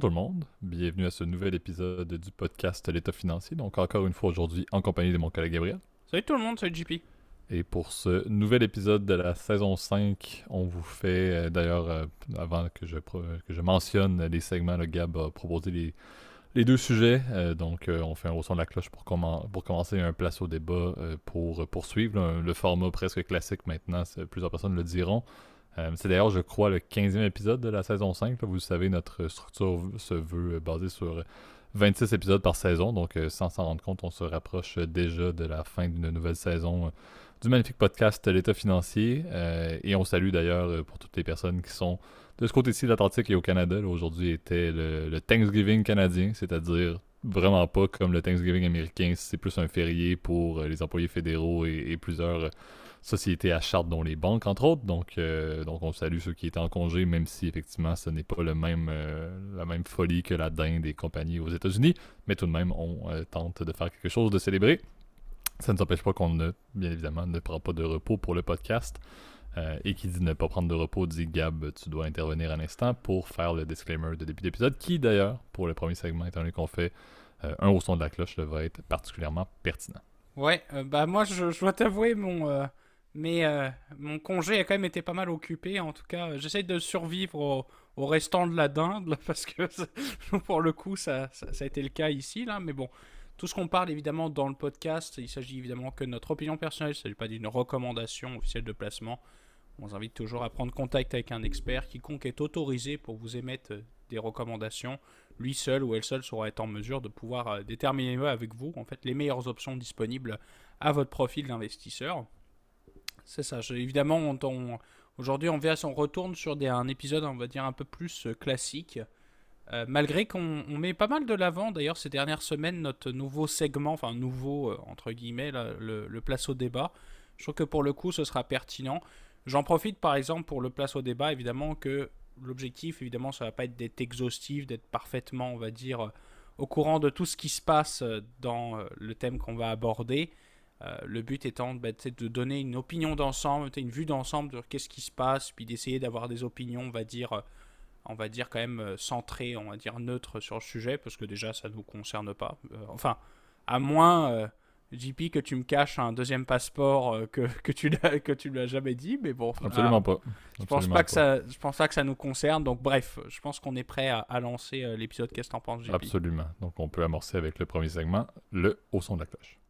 Bonjour tout le monde, bienvenue à ce nouvel épisode du podcast L'État financier. Donc encore une fois aujourd'hui en compagnie de mon collègue Gabriel. Salut tout le monde, salut JP. Et pour ce nouvel épisode de la saison 5, on vous fait euh, d'ailleurs, euh, avant que je, que je mentionne les segments, le Gab a proposé les, les deux sujets. Euh, donc on fait un haut son de la cloche pour, pour commencer un place au débat pour poursuivre. le format presque classique maintenant, plusieurs personnes le diront. Euh, c'est d'ailleurs, je crois, le 15e épisode de la saison 5. Vous savez, notre structure se veut basée sur 26 épisodes par saison. Donc, euh, sans s'en rendre compte, on se rapproche déjà de la fin d'une nouvelle saison euh, du magnifique podcast L'État financier. et on salue d'ailleurs pour toutes les personnes qui sont de ce côté-ci de l'Atlantique et au Canada. Aujourd'hui était le, Thanksgiving canadien, c'est-à-dire vraiment pas comme le Thanksgiving américain. C'est plus un férié pour les employés fédéraux et plusieurs sociétés à charte, dont les banques, entre autres. Donc, euh, donc on salue ceux qui étaient en congé, même si effectivement ce n'est pas le même, euh, la même folie que la dinde des compagnies aux États-Unis. Mais tout de même, on euh, tente de faire quelque chose de célébrer. Ça ne s'empêche pas qu'on ne, bien évidemment, ne prend pas de repos pour le podcast. et qui dit ne pas prendre de repos dit Gab, tu dois intervenir un instant pour faire le disclaimer de début d'épisode, qui d'ailleurs, pour le premier segment, étant donné qu'on fait un au son de la cloche, devrait être particulièrement pertinent. Ouais, bah moi je dois t'avouer, mon, mais euh, mon congé a quand même été pas mal occupé. En tout cas, j'essaie de survivre au, restant de la dinde, parce que pour le coup, ça, ça, a été le cas ici. là. Mais bon, tout ce qu'on parle évidemment dans le podcast, il s'agit évidemment que de notre opinion personnelle, il ne s'agit pas d'une recommandation officielle de placement. On vous invite toujours à prendre contact avec un expert. Quiconque est autorisé pour vous émettre des recommandations, lui seul ou elle seule sera être en mesure de pouvoir euh, déterminer avec vous en fait les meilleures options disponibles à votre profil d'investisseur. C'est ça. évidemment, aujourd'hui, on, on retourne sur un épisode, on va dire, un peu plus euh, classique. Euh, malgré qu'on met pas mal de l'avant, d'ailleurs, ces dernières semaines, notre nouveau segment, enfin, nouveau, euh, entre guillemets, le, le, place au débat. Je trouve que pour le coup, ce sera pertinent. J'en profite, par exemple, pour le place au débat, évidemment, que l'objectif, évidemment, ça va pas être d'être exhaustif, d'être parfaitement, on va dire, au courant de tout ce qui se passe dans le thème qu'on va aborder. Euh, le but étant bah, de donner une opinion d'ensemble, une vue d'ensemble de qu'est-ce qui se passe, puis d'essayer d'avoir des opinions, on va dire, euh, on va dire quand même euh, centrées, on va dire neutres sur le sujet, parce que déjà ça ne nous concerne pas. enfin, à moins, JP, que tu me caches un deuxième passeport que, que tu tu l'as jamais dit, mais bon. Absolument pas. Je pense pas, que ça, je pense pas que ça nous concerne. Donc bref, je pense qu'on est prêt à, lancer l'épisode. Qu'est-ce que t'en penses, JP Absolument. Donc on peut amorcer avec le premier segment, le au son de la cloche.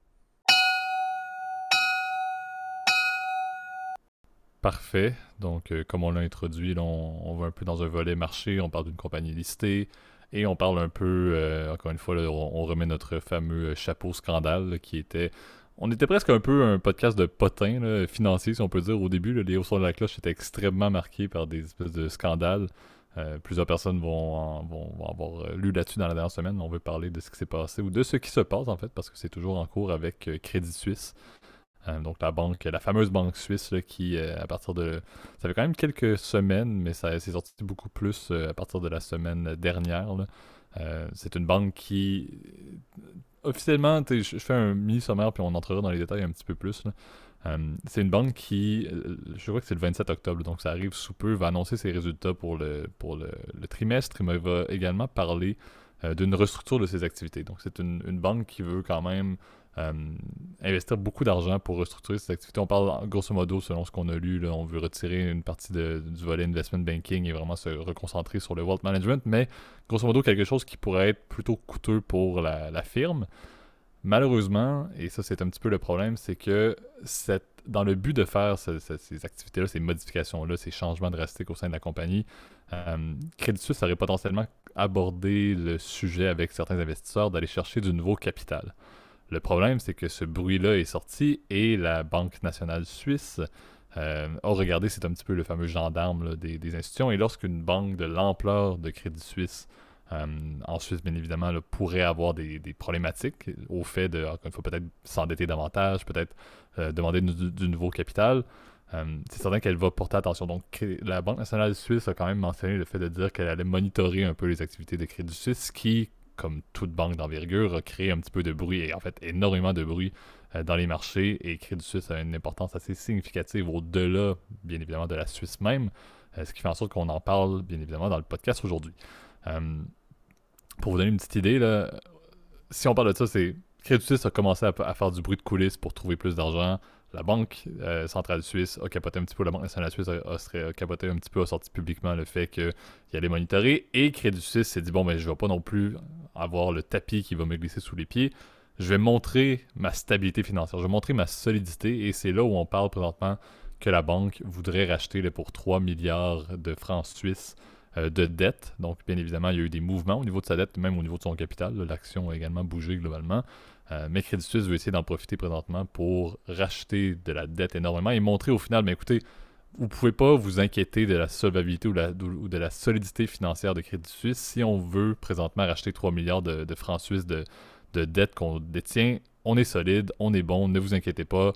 Parfait. Donc, euh, comme on l'a introduit, on, va un peu dans un volet marché, on parle d'une compagnie listée et on parle un peu, euh, encore une fois, on, remet notre fameux chapeau scandale qui était. On était presque un peu un podcast de potin financier, si on peut dire. Au début, les hauts de la cloche étaient extrêmement marqués par des espèces de scandales. Euh, plusieurs personnes vont, vont, avoir lu là-dessus dans la dernière semaine. On veut parler de ce qui s'est passé ou de ce qui se passe en fait, parce que c'est toujours en cours avec Crédit Suisse. Euh, donc la banque, la fameuse banque suisse qui, euh, à partir de... Ça fait quand même quelques semaines, mais ça s'est sorti beaucoup plus euh, à partir de la semaine dernière. c'est une banque qui... Officiellement, je fais un mini-sommaire, puis on entrera dans les détails un petit peu plus. c'est une banque qui, je crois que c'est le 27 octobre, donc ça arrive sous peu, va annoncer ses résultats pour le, pour le, trimestre, mais va également parler d'une restructure de ses activités. Donc c'est une, banque qui veut quand même euh, investir beaucoup d'argent pour restructurer cette activité. On parle grosso modo, selon ce qu'on a lu, on veut retirer une partie du volet investment banking et vraiment se reconcentrer sur le wealth management, mais grosso modo quelque chose qui pourrait être plutôt coûteux pour la, firme. Malheureusement, et ça c'est un petit peu le problème, c'est que dans le but de faire ces activités-là, ces modifications-là, ces changements drastiques au sein de la compagnie, euh, Credit Suisse aurait potentiellement abordé le sujet avec certains investisseurs d'aller chercher du nouveau capital. Le problème, c'est que ce bruit-là est sorti et la Banque nationale suisse euh, a regardé, c'est un petit peu le fameux gendarme des, institutions. Et lorsqu'une banque de l'ampleur de Crédit Suisse, euh, en Suisse bien évidemment, pourrait avoir des, problématiques au fait de, encore une fois, peut-être s'endetter davantage, peut-être euh, demander du, nouveau capital, c'est certain qu'elle va porter attention. Donc, la Banque nationale suisse a quand même mentionné le fait de dire qu'elle allait monitorer un peu les activités de Crédit Suisse, qui, comme toute banque d'envergure, a créé un petit peu de bruit, et en fait énormément de bruit euh, dans les marchés, et Crédit Suisse a une importance assez significative au-delà, bien évidemment, de la Suisse même, euh, ce qui fait en sorte qu'on en parle, bien évidemment, dans le podcast aujourd'hui. Euh, pour vous donner une petite idée, là, si on parle de ça, c'est Crédit Suisse a commencé à, faire du bruit de coulisses pour trouver plus d'argent. La Banque euh, centrale suisse a capoté un petit peu, la Banque nationale suisse a, capoté un petit peu, a sorti publiquement le fait qu'il allait monitorer. Et Crédit Suisse s'est dit bon, ben, je ne vais pas non plus avoir le tapis qui va me glisser sous les pieds. Je vais montrer ma stabilité financière, je vais montrer ma solidité. Et c'est là où on parle présentement que la banque voudrait racheter pour 3 milliards de francs suisses euh, de dette. Donc, bien évidemment, il y a eu des mouvements au niveau de sa dette, même au niveau de son capital. L'action a également bougé globalement. Euh, mais Crédit Suisse veut essayer d'en profiter présentement pour racheter de la dette énormément et montrer au final, mais écoutez, vous ne pouvez pas vous inquiéter de la solvabilité ou, de la solidité financière de Crédit Suisse si on veut présentement racheter 3 milliards de, francs suisses de, de dette qu'on détient. On est solide, on est bon, ne vous inquiétez pas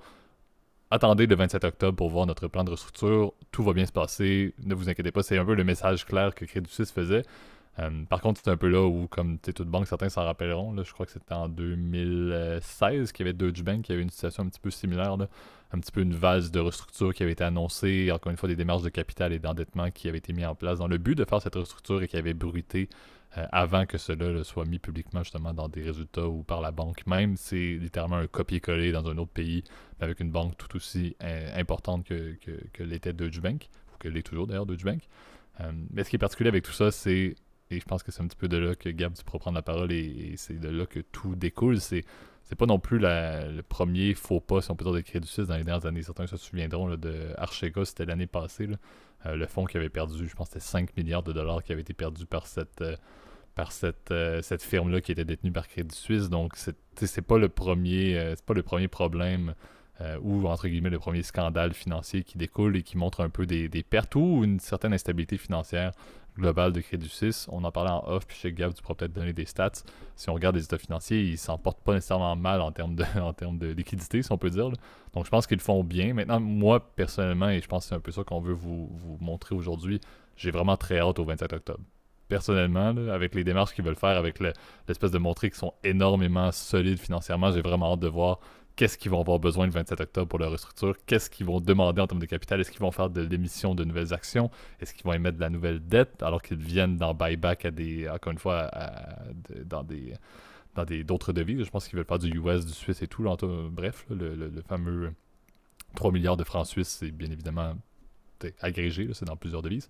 attendez le 27 octobre pour voir notre plan de restructure. Tout va bien se passer. Ne vous inquiétez pas. C'est un peu le message clair que Crédit Suisse faisait. Euh, par contre, c'est un peu là où, comme toute banque, certains s'en rappelleront. Là, je crois que c'était en 2016 qu'il y avait Deutsche Bank qui avait une situation un petit peu similaire. un petit peu une vase de restructure qui avait été annoncée. Encore une fois, des démarches de capital et d'endettement qui avaient été mis en place dans le but de faire cette restructure et qui avait bruité euh, avant que cela soit mis publiquement justement dans des résultats ou par la banque même. C'est littéralement un copier-coller dans un autre pays avec une banque tout aussi euh, importante que, que, l'était Deutsche Bank, ou que l'est toujours d'ailleurs Deutsche Bank. Mais ce qui est particulier avec tout ça, c'est, et je pense que c'est un petit peu de là que Gab, tu pourras prendre la parole et, c'est de là que tout découle, c'est c'est pas non plus le premier faux pas, si on peut dire, de Crédit Suisse dans les dernières années. Certains se souviendront de Archega, c'était l'année passée. le fonds qui avait perdu, je pense que c'était 5 milliards de dollars qui avaient été perdus par cette, par cette, euh, cette firme-là qui était détenue par Crédit Suisse. Donc, c'est pas le premier euh, c'est pas le premier problème euh, ou, entre guillemets, le premier scandale financier qui découle et qui montre un peu des, pertes ou une certaine instabilité financière globale de Crédit Suisse. On en parlait en off, puis chez Gab, tu pourras peut-être donner des stats. Si on regarde les états financiers, ils s'en portent pas nécessairement mal en termes de, liquidité, si on peut dire. Donc, je pense qu'ils font bien. Maintenant, moi, personnellement, et je pense que c'est un peu ça qu'on veut vous, vous montrer aujourd'hui, j'ai vraiment très hâte au 27 octobre personnellement, avec les démarches qu'ils veulent faire, avec l'espèce de montrer qu'ils sont énormément solides financièrement. J'ai vraiment hâte de voir qu'est-ce qu'ils vont avoir besoin le 27 octobre pour leur restructure, qu'est-ce qu'ils vont demander en termes de capital, est-ce qu'ils vont faire de l'émission de nouvelles actions, est-ce qu'ils vont émettre de la nouvelle dette alors qu'ils viennent dans buyback à des, encore une fois, dans d'autres devises? Je pense qu'ils veulent faire du US, du Suisse et tout. bref, le, le, fameux 3 milliards de francs suisses, c'est bien évidemment agrégé, c'est dans plusieurs devises.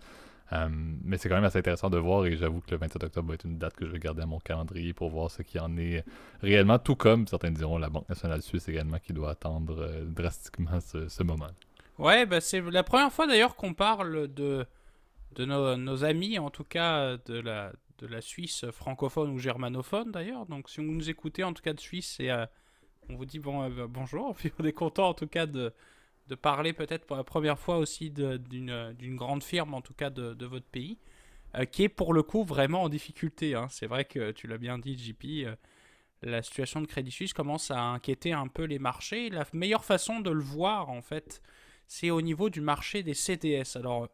Euh, mais c'est quand même assez intéressant de voir et j'avoue que le 27 octobre va être une date que je vais garder à mon calendrier pour voir ce qui en est réellement, tout comme certains diront la Banque nationale suisse également qui doit attendre euh, drastiquement ce, moment. Ouais, bah c'est la première fois d'ailleurs qu'on parle de, de nos, amis, en tout cas de la, de la Suisse francophone ou germanophone d'ailleurs. Donc si vous nous écoutez en tout cas de Suisse, et, euh, on vous dit bon, bonjour, puis on est content en tout cas de de parler peut-être pour la première fois aussi d'une grande firme, en tout cas de, votre pays, euh, qui est pour le coup vraiment en difficulté. Hein. C'est vrai que tu l'as bien dit, JP, euh, la situation de Crédit Suisse commence à inquiéter un peu les marchés. La meilleure façon de le voir, en fait, c'est au niveau du marché des CDS. Alors,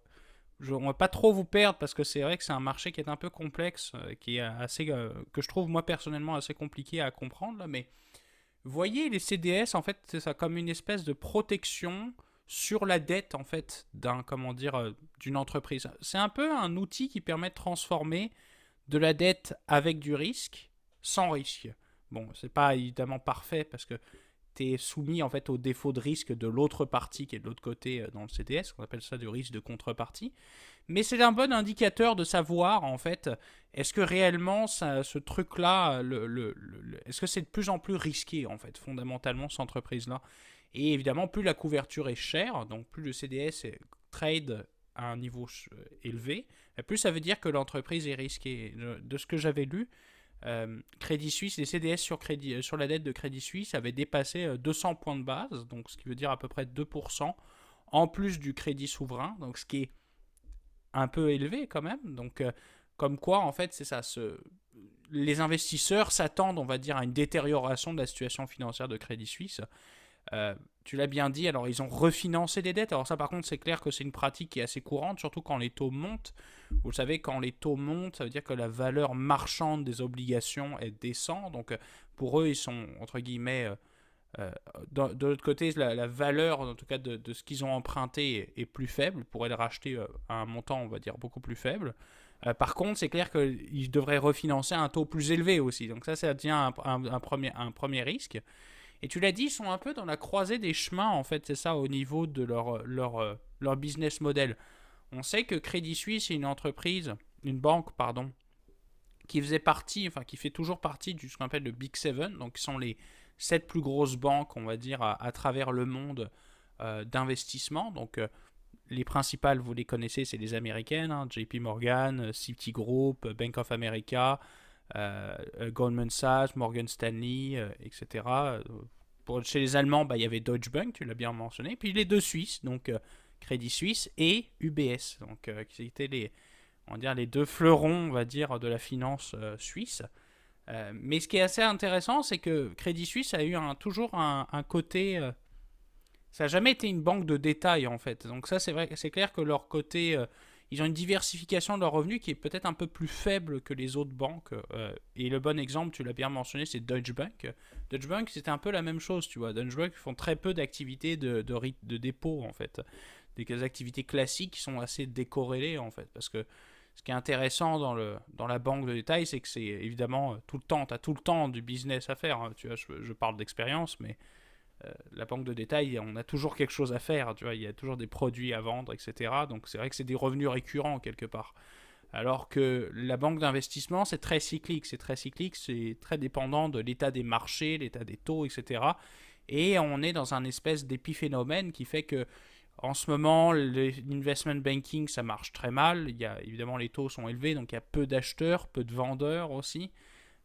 je, on va pas trop vous perdre parce que c'est vrai que c'est un marché qui est un peu complexe, euh, qui est assez, que je trouve moi personnellement assez compliqué à comprendre, mais voyez les CDS, en fait, c'est ça, comme une espèce de protection sur la dette, en fait, d'un, comment dire, euh, d'une entreprise. C'est un peu un outil qui permet de transformer de la dette avec du risque, sans risque. Bon, c'est pas évidemment parfait parce que tu es soumis en fait au défaut de risque de l'autre partie qui est de l'autre côté euh, dans le CDS, on appelle ça du risque de contrepartie. Mais c'est un bon indicateur de savoir, en fait, est-ce que réellement ce truc-là, est-ce que c'est de plus en plus risqué, en fait, fondamentalement, cette entreprise-là? Et évidemment, plus la couverture est chère, donc plus le CDS trade à un niveau élevé, plus ça veut dire que l'entreprise est risquée. De ce que j'avais lu, euh, Crédit Suisse, les CDS sur, euh, sur la dette de Crédit Suisse avaient dépassé 200 euh, points de base, donc ce qui veut dire à peu près 2%, en plus du crédit souverain, donc ce qui est un peu élevé quand même. Donc, euh, comme quoi, en fait, c'est ça. Ce... Les investisseurs s'attendent, on va dire, à une détérioration de la situation financière de Crédit Suisse. Euh, tu l'as bien dit, alors ils ont refinancé des dettes. Alors ça par contre c'est clair que c'est une pratique qui est assez courante, surtout quand les taux montent. Vous le savez, quand les taux montent, ça veut dire que la valeur marchande des obligations est descend. Donc euh, pour eux, ils sont entre guillemets euh, de, l'autre côté, la, valeur, en tout cas, de, ce qu'ils ont emprunté est, plus faible, pourraient le racheter euh, à un montant, on va dire, beaucoup plus faible. par contre, c'est clair qu'ils devraient refinancer un taux plus élevé aussi. Donc ça, ça devient un, premier, un premier risque. Et tu l'as dit, ils sont un peu dans la croisée des chemins, en fait, c'est ça, au niveau de leur, leur, leur business model. On sait que Crédit Suisse est une entreprise, une banque, pardon, qui faisait partie, enfin qui fait toujours partie du ce qu'on appelle le Big Seven, donc qui sont les sept plus grosses banques, on va dire, à, travers le monde euh, d'investissement. Donc euh, les principales, vous les connaissez, c'est les américaines, hein, JP Morgan, Citigroup, Bank of America, euh, Goldman Sachs, Morgan Stanley, etc. Pour, chez les Allemands, bah, il y avait Deutsche Bank, tu l'as bien mentionné, puis les deux Suisses, donc Crédit Suisse et UBS, donc qui étaient les, on va dire les deux fleurons, on va dire, de la finance euh, suisse. Euh, mais ce qui est assez intéressant, c'est que Crédit Suisse a eu un, toujours un, côté. Euh, ça n'a jamais été une banque de détail en fait. Donc ça, c'est vrai, c'est clair que leur côté, ils ont une diversification de leurs revenus qui est peut-être un peu plus faible que les autres banques. et le bon exemple, tu l'as bien mentionné, c'est Deutsche Bank. Deutsche Bank, c'était un peu la même chose, tu vois. Deutsche Bank font très peu d'activités de, de, de, dépôt en fait, des activités classiques qui sont assez décorrélées en fait, parce que ce qui est intéressant dans, la banque de détail, c'est que c'est évidemment euh, tout le temps, tu as tout le temps du business à faire. Hein. tu vois, je, parle d'expérience, mais euh, la banque de détail, on a toujours quelque chose à faire. Tu vois, il y a toujours des produits à vendre, etc. Donc c'est vrai que c'est des revenus récurrents quelque part. Alors que la banque d'investissement, c'est très cyclique. C'est très cyclique, c'est très dépendant de l'état des marchés, l'état des taux, etc. Et on est dans un espèce d'épiphénomène qui fait que en ce moment, l'investment banking, ça marche très mal. Il y a, évidemment, les taux sont élevés, donc il y a peu d'acheteurs, peu de vendeurs aussi.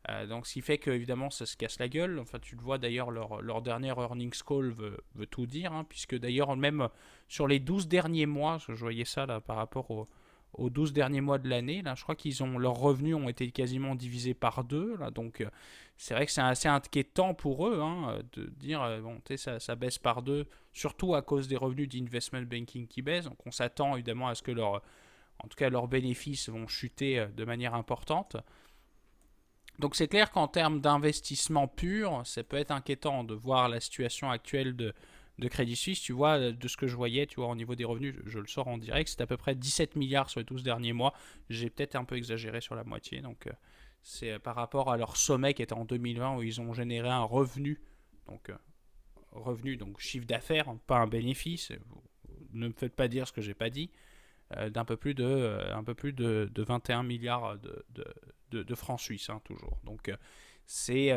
Euh, donc, ce qui fait qu'évidemment, ça se casse la gueule. Enfin, tu le vois d'ailleurs, leur, leur dernière earnings call veut, tout dire, hein, puisque d'ailleurs, même sur les 12 derniers mois, je voyais ça là par rapport au, aux 12 derniers mois de l'année. Là, je crois qu'ils ont leurs revenus ont été quasiment divisés par deux. Là, donc euh, c'est vrai que c'est assez inquiétant pour eux hein, de dire euh, bon, ça, ça baisse par deux, surtout à cause des revenus d'investment banking qui baissent. Donc on s'attend évidemment à ce que leur, en tout cas leurs bénéfices vont chuter euh, de manière importante. Donc c'est clair qu'en termes d'investissement pur, ça peut être inquiétant de voir la situation actuelle de, de Crédit Suisse, tu vois, euh, de ce que je voyais, tu vois, au niveau des revenus, je, le sors en direct, c'est à peu près 17 milliards sur les 12 derniers mois. J'ai peut-être un peu exagéré sur la moitié, donc euh, c'est euh, par rapport à leur sommet qui était en 2020 où ils ont généré un revenu, donc revenu, donc chiffre d'affaires, pas un bénéfice. ne me faites pas dire ce que j'ai pas dit. d'un peu plus de un peu plus de, 21 milliards de, francs suisses hein, toujours donc c'est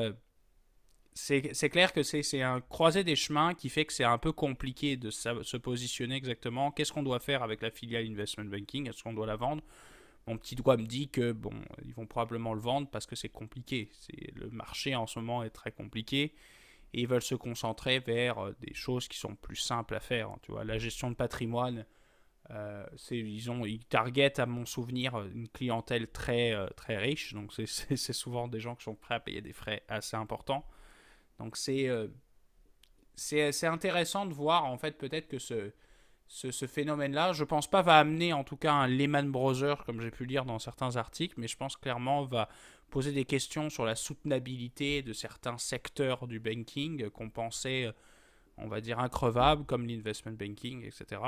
c'est clair que c'est un croisé des chemins qui fait que c'est un peu compliqué de se positionner exactement. Qu'est-ce qu'on doit faire avec la filiale investment banking? Est-ce qu'on doit la vendre? Mon petit doigt me dit que bon, ils vont probablement le vendre parce que c'est compliqué. Le marché en ce moment est très compliqué et ils veulent se concentrer vers euh, des choses qui sont plus simples à faire. Tu vois, la gestion de patrimoine, euh, ils, ont, ils targetent, à mon souvenir, une clientèle très, euh, très riche. Donc, c'est souvent des gens qui sont prêts à payer des frais assez importants. Donc euh, c'est c'est intéressant de voir en fait peut-être que ce, ce, phénomène-là, je pense pas va amener en tout cas un Lehman Brothers comme j'ai pu lire dans certains articles, mais je pense clairement va poser des questions sur la soutenabilité de certains secteurs du banking qu'on pensait, euh, on va dire, increvables comme l'investment banking, etc.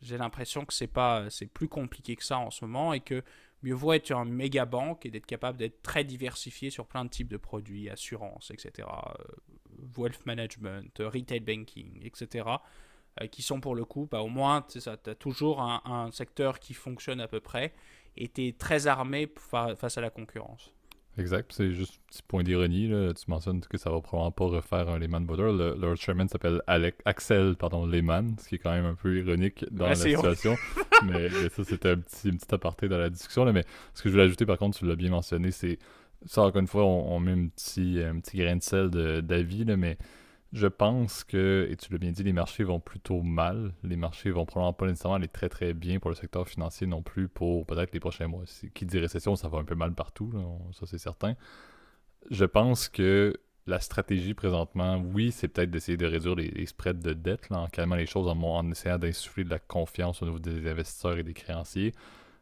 J'ai l'impression que c'est pas c'est plus compliqué que ça en ce moment et que mieux vaut être une méga banque et d'être capable d'être très diversifié sur plein de types de produits, assurance, etc., euh, wealth management, retail banking, etc., euh, qui sont pour le coup, bah, au moins, tu as toujours un, secteur qui fonctionne à peu près et tu es très armé face à la concurrence. Exact. C'est juste un petit point d'ironie. Tu mentionnes que ça va probablement pas refaire un Lehman Brothers. Le, leur chairman s'appelle Axel pardon, Lehman, ce qui est quand même un peu ironique dans la situation. mais, ça, c'était un petit, petit aparté dans la discussion. Là. Mais ce que je voulais ajouter, par contre, tu l'as bien mentionné, c'est ça, encore une fois, on, met un petit, un petit grain de sel d'avis, mais je pense que, et tu l'as bien dit, les marchés vont plutôt mal. Les marchés vont probablement pas nécessairement aller très très bien pour le secteur financier non plus pour peut-être les prochains mois. Qui dit récession, ça va un peu mal partout, ça c'est certain. Je pense que la stratégie présentement, oui, c'est peut-être d'essayer de réduire les, spreads de dette en calmant les choses, en, en essayant d'insuffler de la confiance au niveau des investisseurs et des créanciers.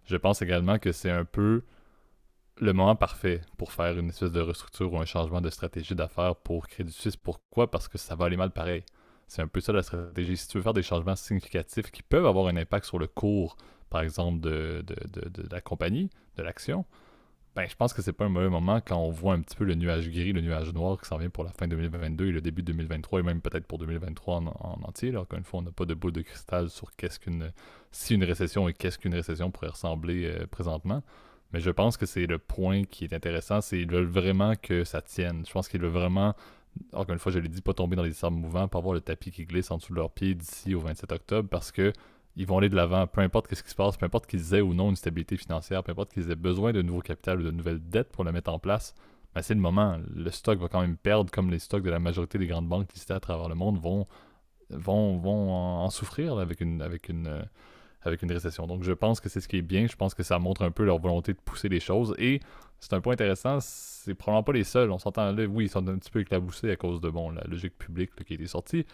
Je pense également que c'est un peu le moment parfait pour faire une espèce de restructure ou un changement de stratégie d'affaires pour Crédit Suisse. Pourquoi? Parce que ça va aller mal pareil. C'est un peu ça la stratégie. Si tu veux faire des changements significatifs qui peuvent avoir un impact sur le cours, par exemple, de, de la compagnie, de l'action, ben, je pense que c'est pas un mauvais moment quand on voit un petit peu le nuage gris, le nuage noir qui s'en vient pour la fin 2022 et le début 2023 et même peut-être pour 2023 en, entier. Alors encore une fois, on n'a pas de boule de cristal sur qu'est-ce qu'une si une récession et qu'est-ce qu'une récession pourrait ressembler euh, présentement. Mais je pense que c'est le point qui est intéressant, c'est qu'ils veulent vraiment que ça tienne. Je pense qu'ils veulent vraiment, encore une fois, je l'ai dit, pas tomber dans les sables mouvants, pas avoir le tapis qui glisse en dessous de leurs pieds d'ici au 27 octobre parce que ils vont aller de l'avant, peu importe ce qui se passe, peu importe qu'ils aient ou non une stabilité financière, peu importe qu'ils aient besoin de nouveaux capital ou de nouvelles dettes pour le mettre en place, ben c'est le moment. Le stock va quand même perdre, comme les stocks de la majorité des grandes banques listées à travers le monde vont, vont, vont en, souffrir avec, une, avec, une, euh, avec une récession. Donc je pense que c'est ce qui est bien. Je pense que ça montre un peu leur volonté de pousser les choses. Et c'est un point intéressant, c'est probablement pas les seuls. On s'entend là, oui, ils sont un petit peu éclaboussés à cause de bon, la logique publique qui a été sortie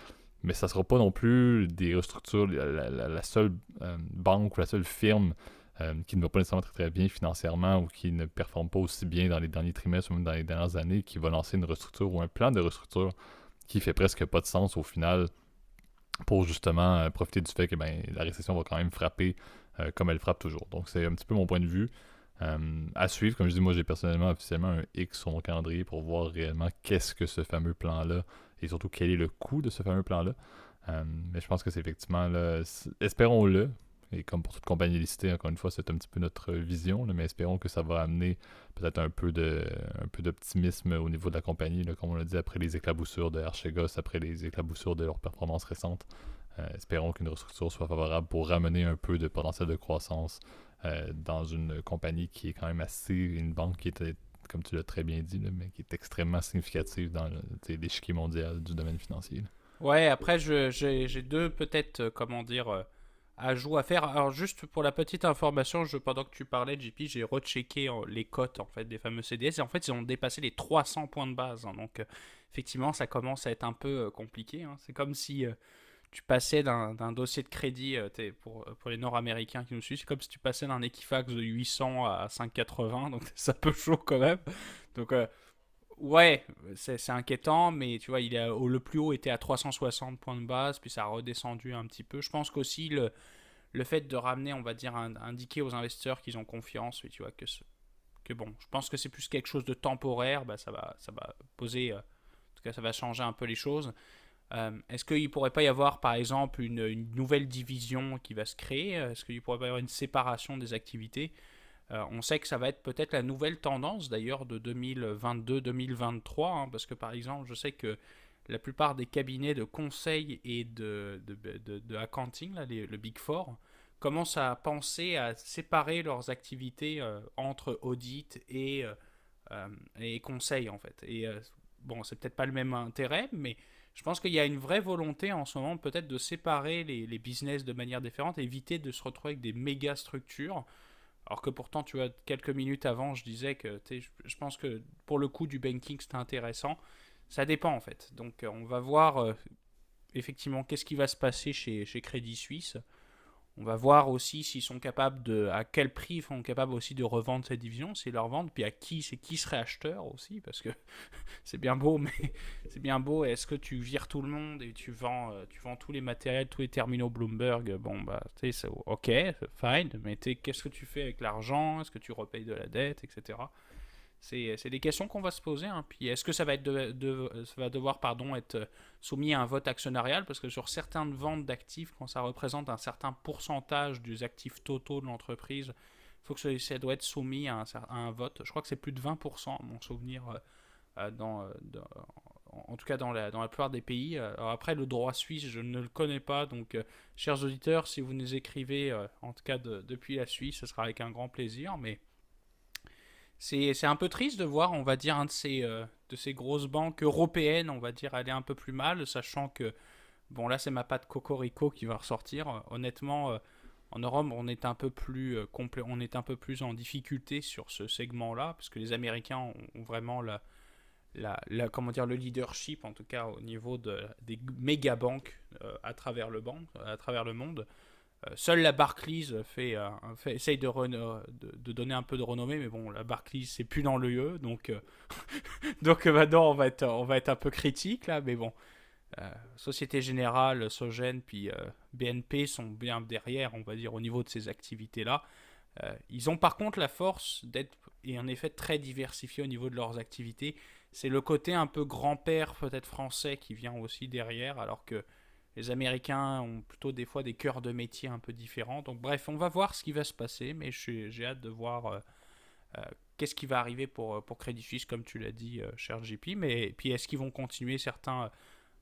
mais ça sera pas non plus des restructures, la, seule euh, banque ou la seule firme euh, qui ne va pas nécessairement très, très bien financièrement ou qui ne performe pas aussi bien dans les derniers trimestres ou même dans les dernières années, qui va lancer une restructure ou un plan de restructure qui fait presque pas de sens au final pour justement euh, profiter du fait que ben, la récession va quand même frapper comme elle frappe toujours. Donc c'est un petit peu mon point de vue. à suivre, comme je dis, moi j'ai personnellement officiellement un X sur mon calendrier pour voir réellement qu'est-ce que ce fameux plan-là et surtout quel est le coût de ce fameux plan-là. Euh, mais je pense que c'est effectivement, espérons-le, et comme pour toute compagnie listée, encore une fois, c'est un petit peu notre vision, mais espérons que ça va amener peut-être un peu de un peu d'optimisme au niveau de la compagnie, comme on l'a dit, après les éclaboussures de Archegos, après les éclaboussures de leurs performances récentes. Euh, espérons qu'une restructure soit favorable pour ramener un peu de potentiel de croissance euh, dans une compagnie qui est quand même assez, une banque qui était comme tu l'as très bien dit, mais qui est extrêmement significatif dans l'échiquier mondial du domaine financier. Ouais, après, j'ai deux, peut-être, euh, comment dire, euh, ajouts à faire. Alors, juste pour la petite information, je, pendant que tu parlais, JP, j'ai rechecké euh, les cotes en fait, des fameux CDS. Et en fait, ils ont dépassé les 300 points de base. Hein. donc, effectivement, ça commence à être un peu compliqué. Hein. C'est comme si tu passais d'un dossier de crédit, euh, pour, les Nord-Américains qui nous suivent, c'est comme si tu passais d'un Equifax de 800 à 580, donc ça peut chaud quand même. Donc, euh, ouais, c'est inquiétant, mais tu vois, il est, le plus haut était à 360 points de base, puis ça a redescendu un petit peu. Je pense qu'aussi, le, le fait de ramener, on va dire, indiquer aux investisseurs qu'ils ont confiance, tu vois, que, que bon, je pense que c'est plus quelque chose de temporaire, bah, ça, va, ça va poser, euh, en tout cas, ça va changer un peu les choses. Euh, est-ce qu'il ne pourrait pas y avoir, par exemple, une, nouvelle division qui va se créer? Est-ce qu'il ne pourrait pas y avoir une séparation des activités? Euh, On sait que ça va être peut-être la nouvelle tendance, d'ailleurs, de 2022-2023, hein, parce que, par exemple, je sais que la plupart des cabinets de conseil et de, de, accounting, là, le Big Four, commencent à penser à séparer leurs activités euh, entre audit et, et conseil, en fait. Et bon, c'est peut-être pas le même intérêt, mais je pense qu'il y a une vraie volonté en ce moment peut-être de séparer les, business de manière différente, éviter de se retrouver avec des méga structures. Alors que pourtant, tu vois, quelques minutes avant, je disais que je pense que pour le coup du banking, c'était intéressant. Ça dépend en fait. Donc on va voir euh, effectivement qu'est-ce qui va se passer chez Crédit Suisse. On va voir aussi s'ils sont capables de, à quel prix ils sont capables aussi de revendre cette division, s'ils leur vendent, puis à qui, c'est qui serait acheteur aussi, parce que c'est bien beau, mais c'est bien beau. Est-ce que tu vires tout le monde et tu vends, euh, tu vends tous les matériels, tous les terminaux Bloomberg Bon, bah, tu sais, ok, fine, mais qu'est-ce que tu fais avec l'argent? Est-ce que tu repayes de la dette, etc. C'est des questions qu'on va se poser. Hein. Puis est-ce que ça va, être va devoir pardon, être soumis à un vote actionnarial? Parce que sur certaines ventes d'actifs, quand ça représente un certain pourcentage des actifs totaux de l'entreprise, faut que ça, doit être soumis à un, vote. Je crois que c'est plus de 20%, à mon souvenir, euh, euh, dans, euh, en tout cas dans la, dans la plupart des pays. Après, le droit suisse, je ne le connais pas. Donc, chers auditeurs, si vous nous écrivez, en tout cas depuis la Suisse, ce sera avec un grand plaisir. Mais c'est un peu triste de voir, on va dire, un de ces, euh, de ces grosses banques européennes, on va dire, aller un peu plus mal, sachant que, bon, là, c'est ma patte Cocorico qui va ressortir. Honnêtement, euh, en Europe, on est un peu plus euh, complet, on est un peu plus en difficulté sur ce segment-là, parce que les Américains ont, vraiment la, la, comment dire, le leadership, en tout cas au niveau de, des méga banques à travers le banc, à travers le monde. Euh, seule la Barclays fait, euh, essaye de, donner un peu de renommée, mais bon, la Barclays c'est plus dans l'UE, donc euh, donc maintenant on va être on va être un peu critique là, mais bon, Société Générale, Sogène, puis BNP sont bien derrière, on va dire, au niveau de ces activités-là. ils ont par contre la force d'être, et en effet, très diversifiés au niveau de leurs activités. C'est le côté un peu grand-père, peut-être français, qui vient aussi derrière, alors que les Américains ont plutôt des fois des cœurs de métier un peu différents. Donc bref, on va voir ce qui va se passer, mais j'ai hâte de voir euh, euh, qu'est-ce qui va arriver pour, euh, pour Credit Suisse, comme tu l'as dit, cher JP. Mais puis est-ce qu'ils vont continuer certains,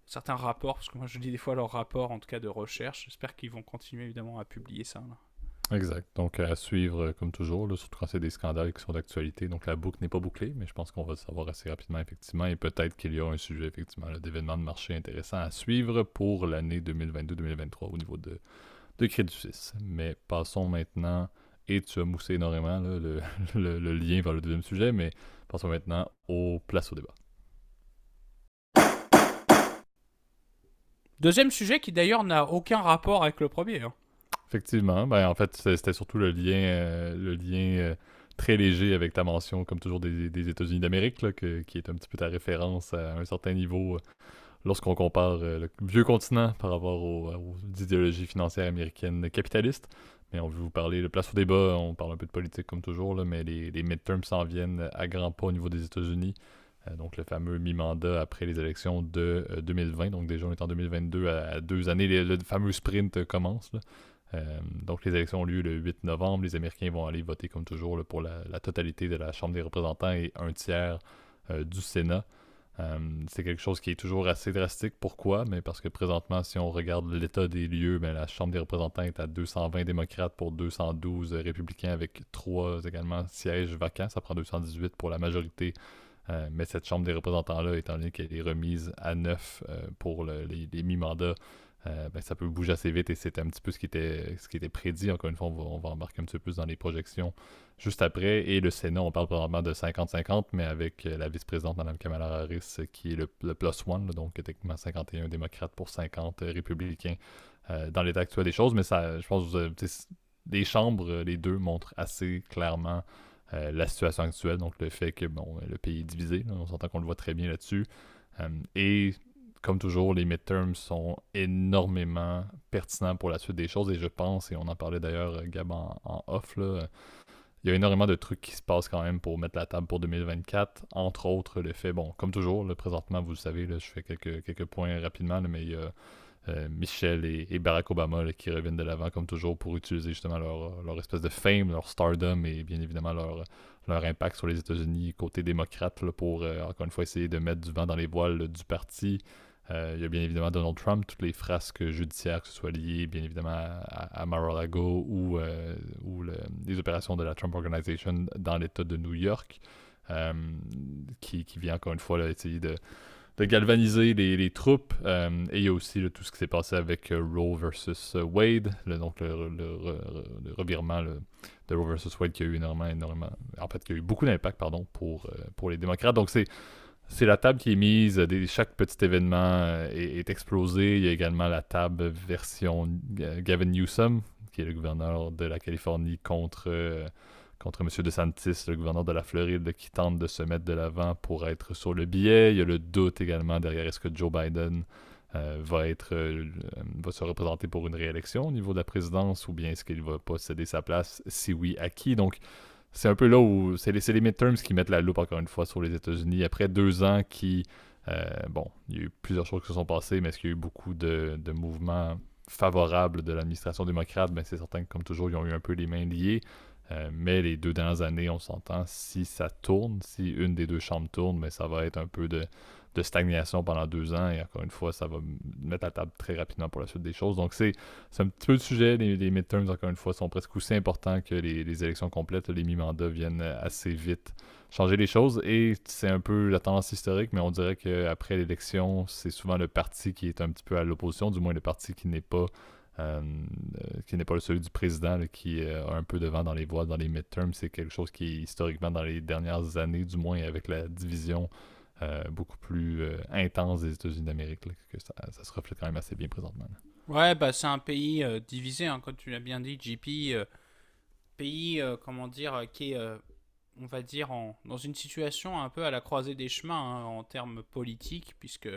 certains rapports, parce que moi je dis des fois leurs rapports, en tout cas de recherche. J'espère qu'ils vont continuer évidemment à publier ça. Exact. Donc à suivre euh, comme toujours, surtout quand c'est des scandales qui sont d'actualité. Donc la boucle n'est pas bouclée, mais je pense qu'on va le savoir assez rapidement effectivement. Et peut-être qu'il y a un sujet effectivement d'événements de marché intéressants à suivre pour l'année 2022-2023 au niveau de, de Crédit Suisse. Mais passons maintenant, et tu as moussé énormément le, le, lien vers le deuxième sujet, mais passons maintenant au place au débat. Deuxième sujet qui d'ailleurs n'a aucun rapport avec le premier. Hein. Effectivement. Ben, en fait, c'était surtout le lien, euh, le lien euh, très léger avec ta mention, comme toujours, des, États-Unis d'Amérique, qui est un petit peu ta référence à un certain niveau euh, lorsqu'on compare le vieux continent par rapport aux, idéologies financières américaines capitalistes. Mais on veut vous parler de place au débat, on parle un peu de politique comme toujours, là, mais les, les midterms s'en viennent à grands pas au niveau des États-Unis. donc le fameux mi-mandat après les élections de 2020. Donc déjà on est en 2022 à, deux années. le fameux sprint commence. Euh, donc, les élections ont lieu le 8 novembre. Les Américains vont aller voter, comme toujours, pour la, totalité de la Chambre des représentants et un tiers euh, du Sénat. Euh, c'est quelque chose qui est toujours assez drastique. Pourquoi? Mais parce que présentement, si on regarde l'état des lieux, ben, la Chambre des représentants est à 220 démocrates pour 212 républicains avec trois également sièges vacants. Ça prend 218 pour la majorité. mais cette Chambre des représentants-là, étant donné qu'elle est remise à 9 pour les, les mi-mandats, euh, ben, ça peut bouger assez vite et c'était un petit peu ce qui était, ce qui était prédit. Encore une fois, on va, embarquer un petit peu plus dans les projections juste après. Et le Sénat, on parle probablement de 50-50, mais avec euh, la vice-présidente, Mme Kamala Harris, qui est le, plus one, donc techniquement 51 démocrates pour 50 républicains euh, dans l'état actuel des choses. Mais ça, je pense que les chambres, les deux, montrent assez clairement la situation actuelle, donc le fait que bon, le pays est divisé, on s'entend qu'on le voit très bien là-dessus. et comme toujours, les midterms sont énormément pertinents pour la suite des choses et je pense, et on en parlait d'ailleurs, Gab, en, off, là, il y a énormément de trucs qui se passent quand même pour mettre la table pour 2024. Entre autres, le fait, bon, comme toujours, le présentement, vous le savez, je fais quelques, quelques points rapidement, mais il y a euh, Michel et, Barack Obama qui reviennent de l'avant, comme toujours, pour utiliser justement leur, leur, espèce de fame, leur stardom et bien évidemment leur, leur impact sur les États-Unis côté démocrate pour, euh, encore une fois, essayer de mettre du vent dans les voiles du parti. Euh, il y a bien évidemment Donald Trump, toutes les frasques judiciaires, que ce soit liées bien évidemment à, Mar-a-Lago ou, euh, les opérations de la Trump Organization dans l'État de New York, euh, qui, vient encore une fois essayer de, galvaniser les, troupes. et il y a aussi tout ce qui s'est passé avec Roe versus Wade, le, donc le, revirement de Roe versus Wade qui a eu énormément, en fait, qui a eu beaucoup d'impact, pour, pour les démocrates. Donc c'est c'est la table qui est mise, chaque petit événement euh, est, explosé. Il y a également la table version euh, Gavin Newsom, qui est le gouverneur de la Californie, contre, euh, contre M. DeSantis, le gouverneur de la Floride, qui tente de se mettre de l'avant pour être sur le billet. Il y a le doute également derrière est-ce que Joe Biden va, être, va se représenter pour une réélection au niveau de la présidence ou bien est-ce qu'il va posséder sa place Si oui, à qui? Donc, c'est un peu là où c'est les, les, midterms qui mettent la loupe encore une fois sur les États-Unis. Après deux ans qui, euh, bon, il y a eu plusieurs choses qui se sont passées, mais est-ce qu'il y a eu beaucoup de, mouvements favorables de l'administration démocrate? Ben, c'est certain que comme toujours, ils ont eu un peu les mains liées. Euh, mais les deux dernières années, on s'entend, si ça tourne, si une des deux chambres tourne, mais ben, ça va être un peu de, de stagnation pendant deux ans. Et encore une fois, ça va mettre à table très rapidement pour la suite des choses. Donc, c'est un petit peu le sujet. Les, midterms, encore une fois, sont presque aussi importants que les, élections complètes. Les mi-mandats viennent assez vite changer les choses. Et c'est un peu la tendance historique, mais on dirait qu'après l'élection, c'est souvent le parti qui est un petit peu à l'opposition, du moins le parti qui n'est pas. Euh, qui n'est pas celui du président qui est un peu devant dans les voix dans les midterms, c'est quelque chose qui historiquement dans les dernières années, du moins avec la division euh, beaucoup plus euh, intense des États-Unis d'Amérique, que ça, se reflète quand même assez bien présentement. Ouais, bah c'est un pays euh, divisé, hein, comme tu l'as bien dit, JP, pays, comment dire, qui est, on va dire, en, dans une situation un peu à la croisée des chemins hein, en termes politiques, puisque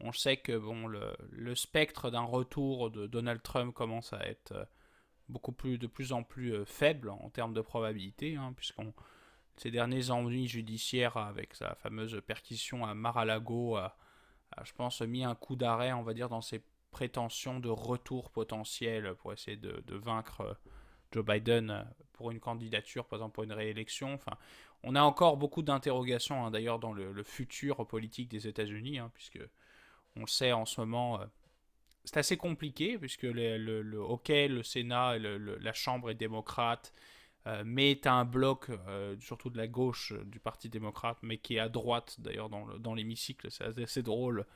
on sait que bon, le, spectre d'un retour de Donald Trump commence à être beaucoup plus, de plus en plus faible en termes de probabilité, hein, puisqu'on ces derniers ennuis judiciaires avec sa fameuse perquisition à Mar-a-Lago a, je pense, mis un coup d'arrêt, on va dire, dans ses prétentions de retour potentiel pour essayer de, vaincre Joe Biden pour une candidature, par exemple pour une réélection. Enfin, on a encore beaucoup d'interrogations, hein, d'ailleurs, dans le, futur politique des États-Unis, hein, puisque on le sait en ce moment, euh, c'est assez compliqué, puisque le, le, le, hockey, le Sénat, la Chambre est démocrate, euh, mais tu as un bloc, euh, surtout de la gauche du Parti démocrate, mais qui est à droite d'ailleurs dans, l'hémicycle, c'est assez drôle,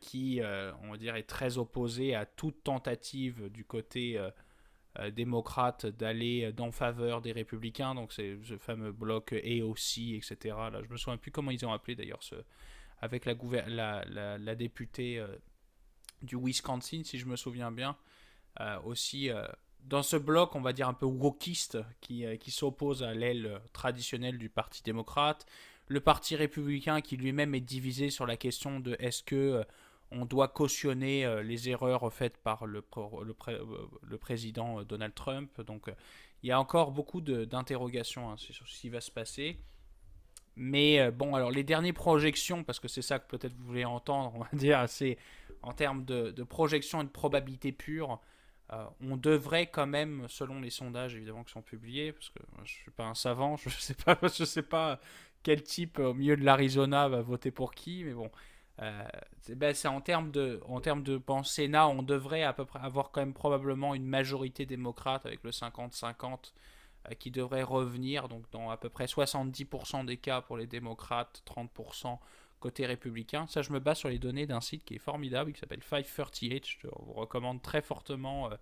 qui, on va dire, est très opposé à toute tentative du côté euh, démocrates d'aller en faveur des républicains, donc c'est ce fameux bloc AOC, etc. Là, je me souviens plus comment ils ont appelé d'ailleurs ce, avec la, la, la, députée euh, du Wisconsin, si je me souviens bien, euh, aussi dans ce bloc, on va dire un peu wokiste, qui, qui s'oppose à l'aile traditionnelle du Parti démocrate, le Parti républicain qui lui-même est divisé sur la question de est-ce que on doit cautionner euh, les erreurs faites par le, président euh, Donald Trump. Donc euh, il y a encore beaucoup d'interrogations hein, sur ce qui va se passer. Mais bon, alors les dernières projections, parce que c'est ça que peut-être vous voulez entendre, on va dire, c'est en termes de, de projection et de probabilité pure, on devrait quand même, selon les sondages évidemment qui sont publiés, parce que je je suis pas un savant, je sais pas, sais pas quel type au milieu de l'Arizona va voter pour qui, mais bon, euh, ben, c'est en termes de, en termes de on devrait à peu près avoir quand même probablement une majorité démocrate avec le 50-50 euh, qui devrait revenir, donc dans à peu près 70% des cas pour les démocrates, 30% côté républicain. Ça, je me base sur les données d'un site qui est formidable, qui s'appelle 538. Je vous recommande très fortement euh,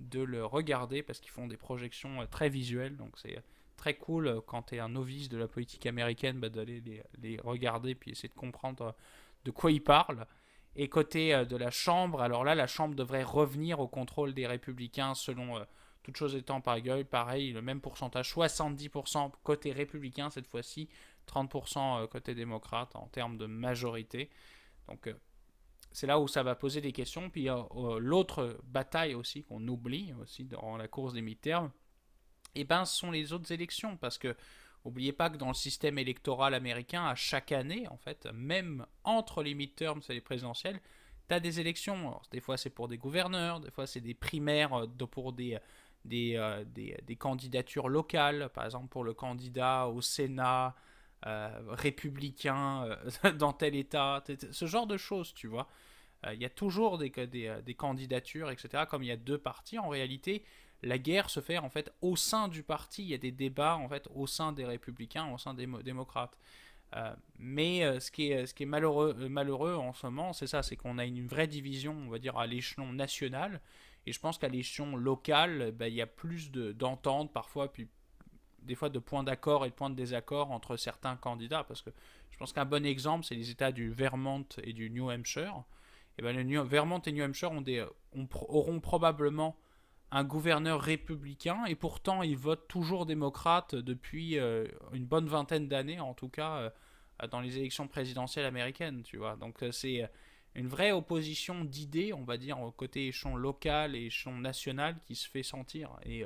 de le regarder parce qu'ils font des projections très visuelles, donc c'est très cool quand tu es un novice de la politique américaine bah, d'aller les, regarder puis essayer de comprendre de quoi il parle. Et côté euh, de la Chambre, alors là, la Chambre devrait revenir au contrôle des républicains selon euh, toutes choses étant par gueule. Pareil, le même pourcentage, 70% côté républicain cette fois-ci, 30% euh, côté démocrate en termes de majorité. Donc c'est là où ça va poser des questions. Puis l'autre bataille aussi qu'on oublie aussi dans la course des mi-termes, et eh ben, ce sont les autres élections. Parce que N'oubliez pas que dans le système électoral américain, à chaque année, en fait, même entre les midterms et les présidentielles, tu as des élections. des fois, c'est pour des gouverneurs, des fois, c'est des primaires euh, pour des, euh, des, des, candidatures locales. Par exemple, pour le candidat au Sénat euh, républicain dans tel État. Ce genre de choses, tu vois. Il y a toujours des, candidatures, etc. Comme il y a deux partis, en réalité, la guerre se fait en fait au sein du parti. Il y a des débats en fait au sein des républicains, au sein des démocrates. Euh, mais euh, ce, qui est, malheureux, euh, en ce moment, c'est ça, c'est qu'on a une vraie division, on va dire, à l'échelon national. Et je pense qu'à l'échelon local, ben, il y a plus d'entente parfois, puis des fois de points d'accord et de points de désaccord entre certains candidats. Parce que je pense qu'un bon exemple, c'est les États du Vermont et du New Hampshire. Et ben, le Vermont et New Hampshire auront probablement un gouverneur républicain et pourtant il vote toujours démocrate depuis euh, une bonne vingtaine d'années en tout cas euh, dans les élections présidentielles américaines tu vois donc euh, c'est une vraie opposition d'idées on va dire côté échelon local et échelon national qui se fait sentir et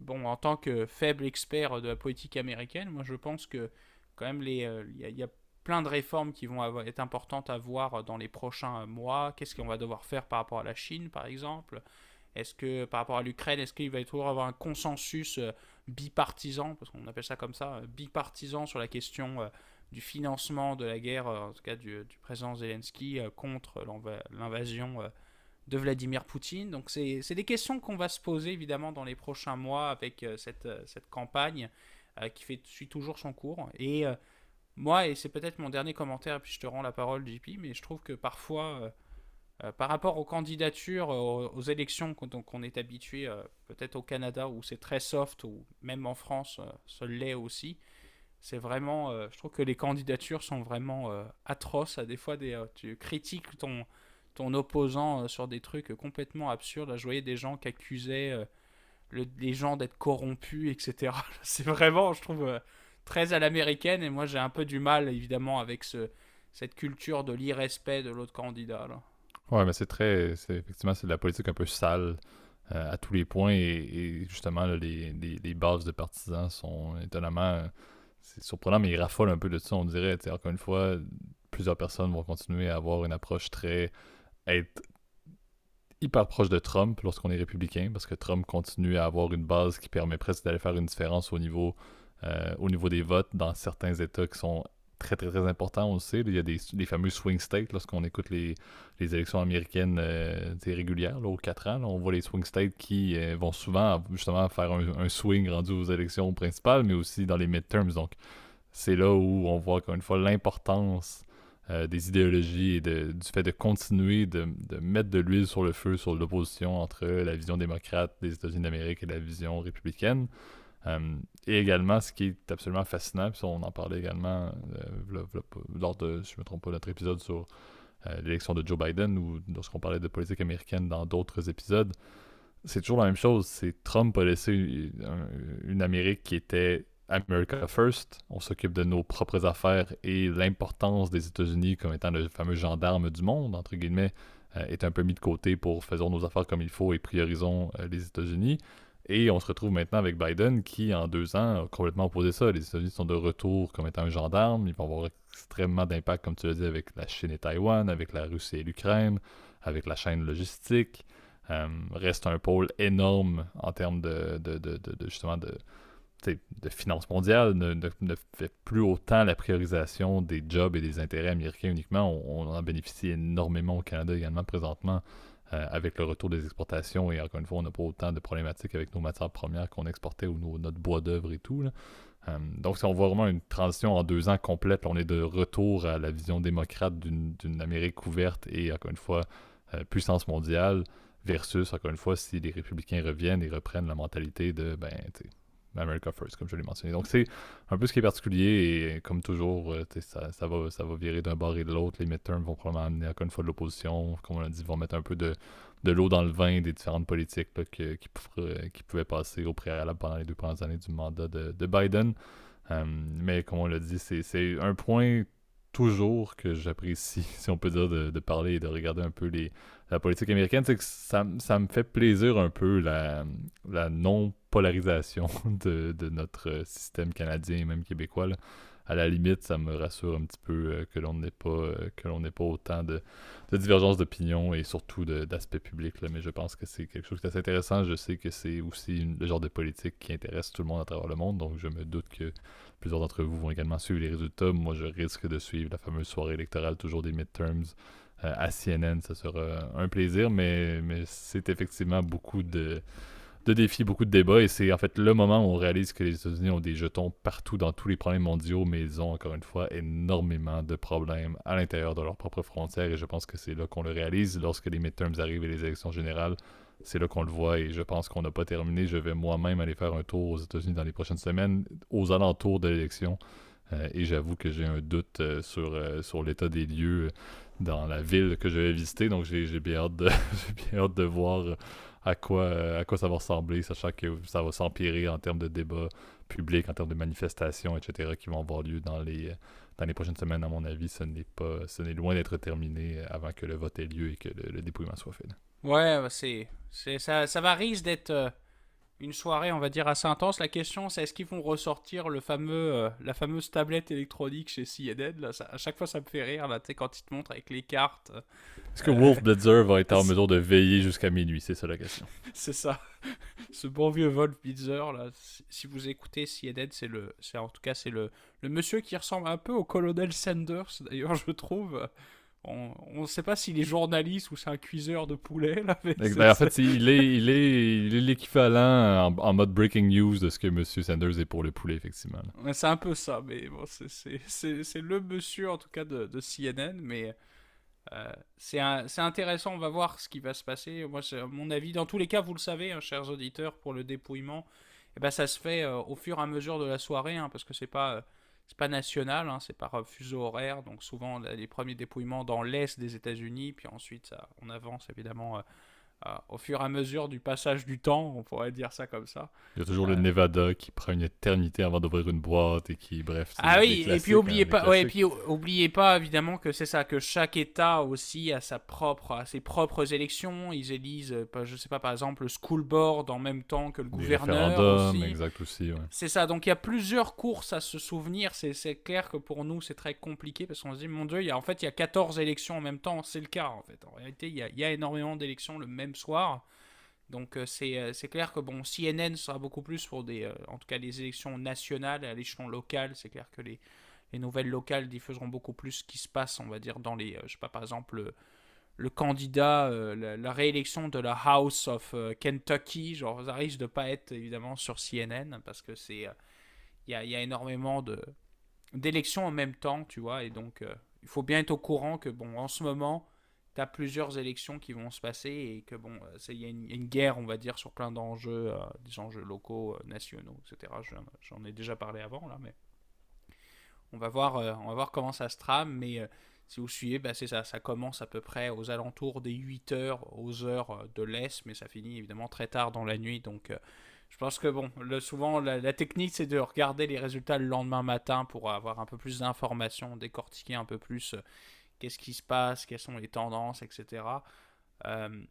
bon en tant que faible expert de la politique américaine moi je pense que quand même les il y, a plein de réformes qui vont être importantes à voir dans les prochains mois. Qu'est-ce qu'on va devoir faire par rapport à la Chine par exemple? Est-ce que par rapport à l'Ukraine, est-ce qu'il va y avoir un consensus euh, bipartisan, parce qu'on appelle ça comme ça, euh, bipartisan sur la question euh, du financement de la guerre, en tout cas du, président Zelensky, contre l'invasion de Vladimir Poutine. Donc c'est des questions qu'on va se poser évidemment dans les prochains mois avec cette, cette campagne qui fait, suit toujours son cours. Et moi, et c'est peut-être mon dernier commentaire, puis je te rends la parole, JP, mais je trouve que parfois euh, par rapport aux candidatures, euh, aux, élections qu'on est habitué, euh, peut-être au Canada où c'est très soft, ou même en France, ça l'est aussi, c'est vraiment, je trouve que les candidatures sont vraiment atroces. À des fois, des, tu critiques ton, ton opposant sur des trucs complètement absurdes. je voyais des gens qui accusaient les gens d'être corrompus, etc. c'est vraiment, je trouve, très à l'américaine. Et moi, j'ai un peu du mal, évidemment, avec ce, cette culture de l'irrespect de l'autre candidat. Là. Ouais, mais c'est très. Effectivement, c'est de la politique un peu sale à tous les points. Et, justement, les, les, bases de partisans sont étonnamment. c'est surprenant, mais ils raffolent un peu de ça, on dirait. Encore une fois, plusieurs personnes vont continuer à avoir une approche très. Être hyper proche de Trump lorsqu'on est républicain, parce que Trump continue à avoir une base qui permet presque d'aller faire une différence au niveau, euh, des votes dans certains États qui sont très très très importants, on sait. Il y a des, fameux swing states lorsqu'on écoute les, les, élections américaines euh, régulières, là, aux 4 ans. on voit les swing states qui euh, vont souvent justement faire un, un, swing rendu aux élections principales, mais aussi dans les midterms. Donc c'est là où on voit encore une fois l'importance euh, des idéologies et du fait de continuer de, mettre de l'huile sur le feu sur l'opposition entre la vision démocrate des États-Unis d'Amérique et la vision républicaine. Euh, et également, ce qui est absolument fascinant, puis on en parlait également euh, lors de, je me trompe pas, notre épisode sur l'élection de Joe Biden ou lorsqu'on parlait de politique américaine dans d'autres épisodes, c'est toujours la même chose. C'est Trump a laissé une Amérique qui était America First, on s'occupe de nos propres affaires et l'importance des États-Unis comme étant le fameux gendarme du monde, entre guillemets, euh, est un peu mis de côté pour faisons nos affaires comme il faut et priorisons euh, les États-Unis. Et on se retrouve maintenant avec Biden qui, en deux ans, a complètement opposé ça. Les États-Unis sont de retour comme étant un gendarme. Ils vont avoir extrêmement d'impact, comme tu l'as dit, avec la Chine et Taïwan, avec la Russie et l'Ukraine, avec la chaîne logistique. Euh, reste un pôle énorme en termes de, de, justement de, de finances mondiales ne, fait plus autant la priorisation des jobs et des intérêts américains uniquement. On, en bénéficie énormément au Canada également présentement euh, avec le retour des exportations et encore une fois, on n'a pas autant de problématiques avec nos matières premières qu'on exportait ou notre bois d'œuvre et tout. Euh, donc, si on voit vraiment une transition en deux ans complète, on est de retour à la vision démocrate d'une Amérique ouverte et encore une fois, euh, puissance mondiale versus, encore une fois, si les républicains reviennent et reprennent la mentalité de, ben, America First, comme je l'ai mentionné. Donc, c'est un peu ce qui est particulier et comme toujours, euh, ça, va, ça va virer d'un bord et de l'autre. Les midterms vont probablement amener encore une fois de l'opposition. Comme on l'a dit, vont mettre un peu de, de l'eau dans le vin des différentes politiques qui, qui, pouvaient passer au préalable pendant les deux premières années du mandat de, de Biden. Euh, mais comme on l'a dit, c'est un point toujours que j'apprécie, si on peut dire, de, parler et de regarder un peu la politique américaine, c'est que ça, me fait plaisir un peu la, la non-polarisation de, notre système canadien et même québécois. À la limite, ça me rassure un petit peu euh, que l'on n'ait pas, euh, pas autant de, divergences d'opinion et surtout d'aspect public. Mais je pense que c'est quelque chose d'assez intéressant. Je sais que c'est aussi le genre de politique qui intéresse tout le monde à travers le monde, donc je me doute que plusieurs d'entre vous vont également suivre les résultats. Moi, je risque de suivre la fameuse soirée électorale, toujours des midterms euh, à CNN. Ça sera un plaisir, mais, mais c'est effectivement beaucoup de, de défis, beaucoup de débats. Et c'est en fait le moment où on réalise que les États-Unis ont des jetons partout dans tous les problèmes mondiaux, mais ils ont encore une fois énormément de problèmes à l'intérieur de leurs propres frontières. Et je pense que c'est là qu'on le réalise lorsque les midterms arrivent et les élections générales. C'est là qu'on le voit et je pense qu'on n'a pas terminé. Je vais moi-même aller faire un tour aux États-Unis dans les prochaines semaines, aux alentours de l'élection. Euh, et j'avoue que j'ai un doute euh, sur, sur l'état des lieux dans la ville que je vais visiter. Donc j'ai bien, hâte de, bien hâte de voir à quoi, ça va ressembler, sachant que ça va s'empirer en termes de débats publics, en termes de manifestations, etc., qui vont avoir lieu dans les, dans les prochaines semaines. À mon avis, ce n'est pas ce n'est loin d'être terminé avant que le vote ait lieu et que le, dépouillement soit fait. Ouais, c'est, ça, ça va risque d'être euh, une soirée, on va dire, assez intense. La question, c'est est-ce qu'ils vont ressortir le fameux, euh, la fameuse tablette électronique chez CNN là, À chaque fois, ça me fait rire, là, quand ils te montrent avec les cartes. Est-ce que Wolf Blitzer va être en mesure de veiller jusqu'à minuit? C'est ça la question. c'est ça. Ce bon vieux Wolf Blitzer, là, si vous écoutez CNN, c'est le, c'est en tout cas, c'est le, le monsieur qui ressemble un peu au colonel Sanders, d'ailleurs, je trouve. On ne sait pas s'il est journaliste ou c'est un cuiseur de poulet. Là, ben, en fait, il est, il est, il est l'équivalent en, mode breaking news de ce que M. Sanders est pour le poulet, effectivement. c'est un peu ça, mais bon, c'est le monsieur en tout cas de, de CNN, mais euh, c'est intéressant. On va voir ce qui va se passer. Moi, à mon avis, dans tous les cas, vous le savez, hein, chers auditeurs, pour le dépouillement, eh ben, ça se fait euh, au fur et à mesure de la soirée, hein, parce que c'est pas. Euh, c'est pas national, hein, c'est par fuseau horaire, donc souvent les premiers dépouillements dans l'est des États-Unis, puis ensuite on avance évidemment euh, au fur et à mesure du passage du temps, on pourrait dire ça comme ça. Il y a toujours le Nevada qui prend une éternité avant d'ouvrir une boîte et qui, bref. Ah oui, et puis oubliez hein, pas, ouais, et puis oubliez pas évidemment que c'est ça, que chaque État aussi a sa propre, a ses propres élections. Ils élisent, euh, je sais pas, par exemple, le school board en même temps que le gouverneur. Aussi. exact aussi. C'est ça. Donc il y a plusieurs courses à se souvenir. C'est clair que pour nous c'est très compliqué parce qu'on se dit mon Dieu, il y a, en fait il y a 14 élections en même temps. C'est le cas en fait. En réalité, il y a, il y a énormément d'élections le même soir. Donc euh, euh, c'est clair que bon, CNN sera beaucoup plus pour des, euh, en tout cas les élections nationales à l'échelon local. C'est clair que les, les, nouvelles locales diffuseront beaucoup plus ce qui se passe, on va dire, dans les, je sais pas, par exemple, le, candidat, la, réélection de la House of Kentucky, genre ça risque de pas être évidemment sur CNN parce que c'est, il y a, y, a, énormément de d'élections en même temps, tu vois, et donc il faut bien être au courant que bon, en ce moment tu as plusieurs élections qui vont se passer et que bon, euh, il y, a une guerre, on va dire, sur plein d'enjeux, euh, des enjeux locaux, euh, nationaux, etc. J'en ai déjà parlé avant là, mais on va voir, on va voir comment ça se trame. Mais si vous suivez, bah, c'est ça, ça commence à peu près aux alentours des 8 heures, aux heures de l'Est, mais ça finit évidemment très tard dans la nuit. Donc je pense que bon, le, souvent la technique c'est de regarder les résultats le lendemain matin pour avoir un peu plus d'informations, décortiquer un peu plus qu'est-ce qui se passe, quelles sont les tendances, etc. Euh,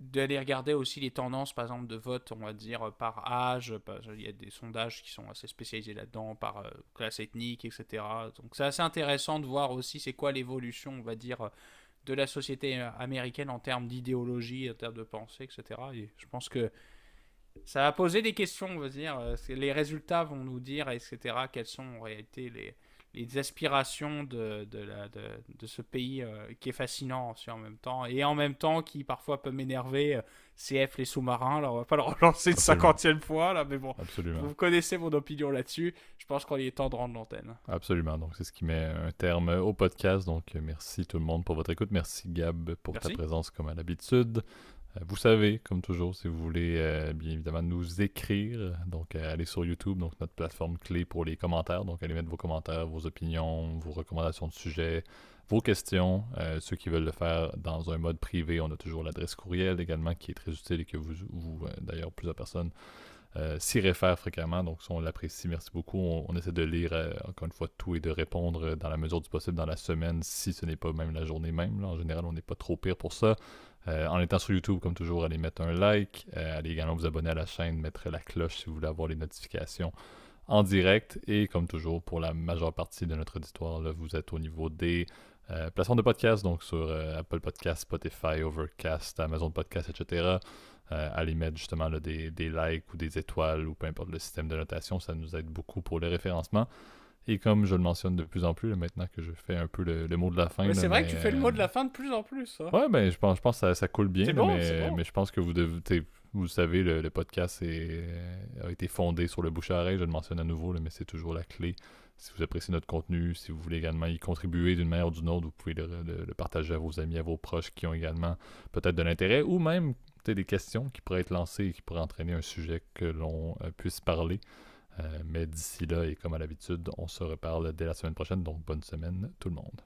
d'aller regarder aussi les tendances, par exemple, de vote, on va dire, par âge. Il y a des sondages qui sont assez spécialisés là-dedans, par euh, classe ethnique, etc. Donc c'est assez intéressant de voir aussi c'est quoi l'évolution, on va dire, de la société américaine en termes d'idéologie, en termes de pensée, etc. Et je pense que ça va poser des questions, on va dire. Euh, les résultats vont nous dire, etc., quelles sont en réalité les, les aspirations de, de, la, de, de ce pays euh, qui est fascinant aussi en même temps, et en même temps qui parfois peut m'énerver, euh, CF les sous-marins, alors on va pas le relancer une cinquantième fois, là, mais bon, Absolument. vous connaissez mon opinion là-dessus, je pense qu'on est temps de rendre l'antenne. Absolument, donc c'est ce qui met un terme au podcast, donc merci tout le monde pour votre écoute, merci Gab pour ta présence comme à l'habitude. Euh, vous savez, comme toujours, si vous voulez euh, bien évidemment nous écrire, donc euh, allez sur YouTube, donc notre plateforme clé pour les commentaires. Donc allez mettre vos commentaires, vos opinions, vos recommandations de sujets, vos questions. ceux qui veulent le faire dans un mode privé, on a toujours l'adresse courriel également qui est très utile et que vous, vous d'ailleurs plusieurs personnes s'y réfèrent fréquemment. Donc on l'apprécie, merci beaucoup. On, essaie de lire encore une fois tout et de répondre dans la mesure du possible dans la semaine, si ce n'est pas même la journée même. En général, on n'est pas trop pire pour ça. Euh, en étant sur YouTube, comme toujours, allez mettre un like, euh, allez également vous abonner à la chaîne, mettre la cloche si vous voulez avoir les notifications en direct. Et comme toujours, pour la majeure partie de notre auditoire, vous êtes au niveau des euh, plateformes de podcast, donc sur Apple Podcast, Spotify, Overcast, Amazon Podcast, etc. allez mettre justement des, des, likes ou des étoiles ou peu importe le système de notation, ça nous aide beaucoup pour le référencement. Et comme je le mentionne de plus en plus, maintenant que je fais un peu le, mot de la fin. C'est vrai que tu fais le mot de la fin de plus en plus. Hein. Ouais, ben, je pense, je pense que ça, coule bien. mais, mais je pense que vous devez. Vous savez, le, podcast a été fondé sur le bouche à oreille, je le mentionne à nouveau, mais c'est toujours la clé. Si vous appréciez notre contenu, si vous voulez également y contribuer d'une manière ou d'une autre, vous pouvez le, partager à vos amis, à vos proches qui ont également peut-être de l'intérêt ou même des questions qui pourraient être lancées et qui pourraient entraîner un sujet que l'on euh, puisse parler. Euh, mais d'ici là, et comme à l'habitude, on se reparle dès la semaine prochaine. Donc bonne semaine tout le monde.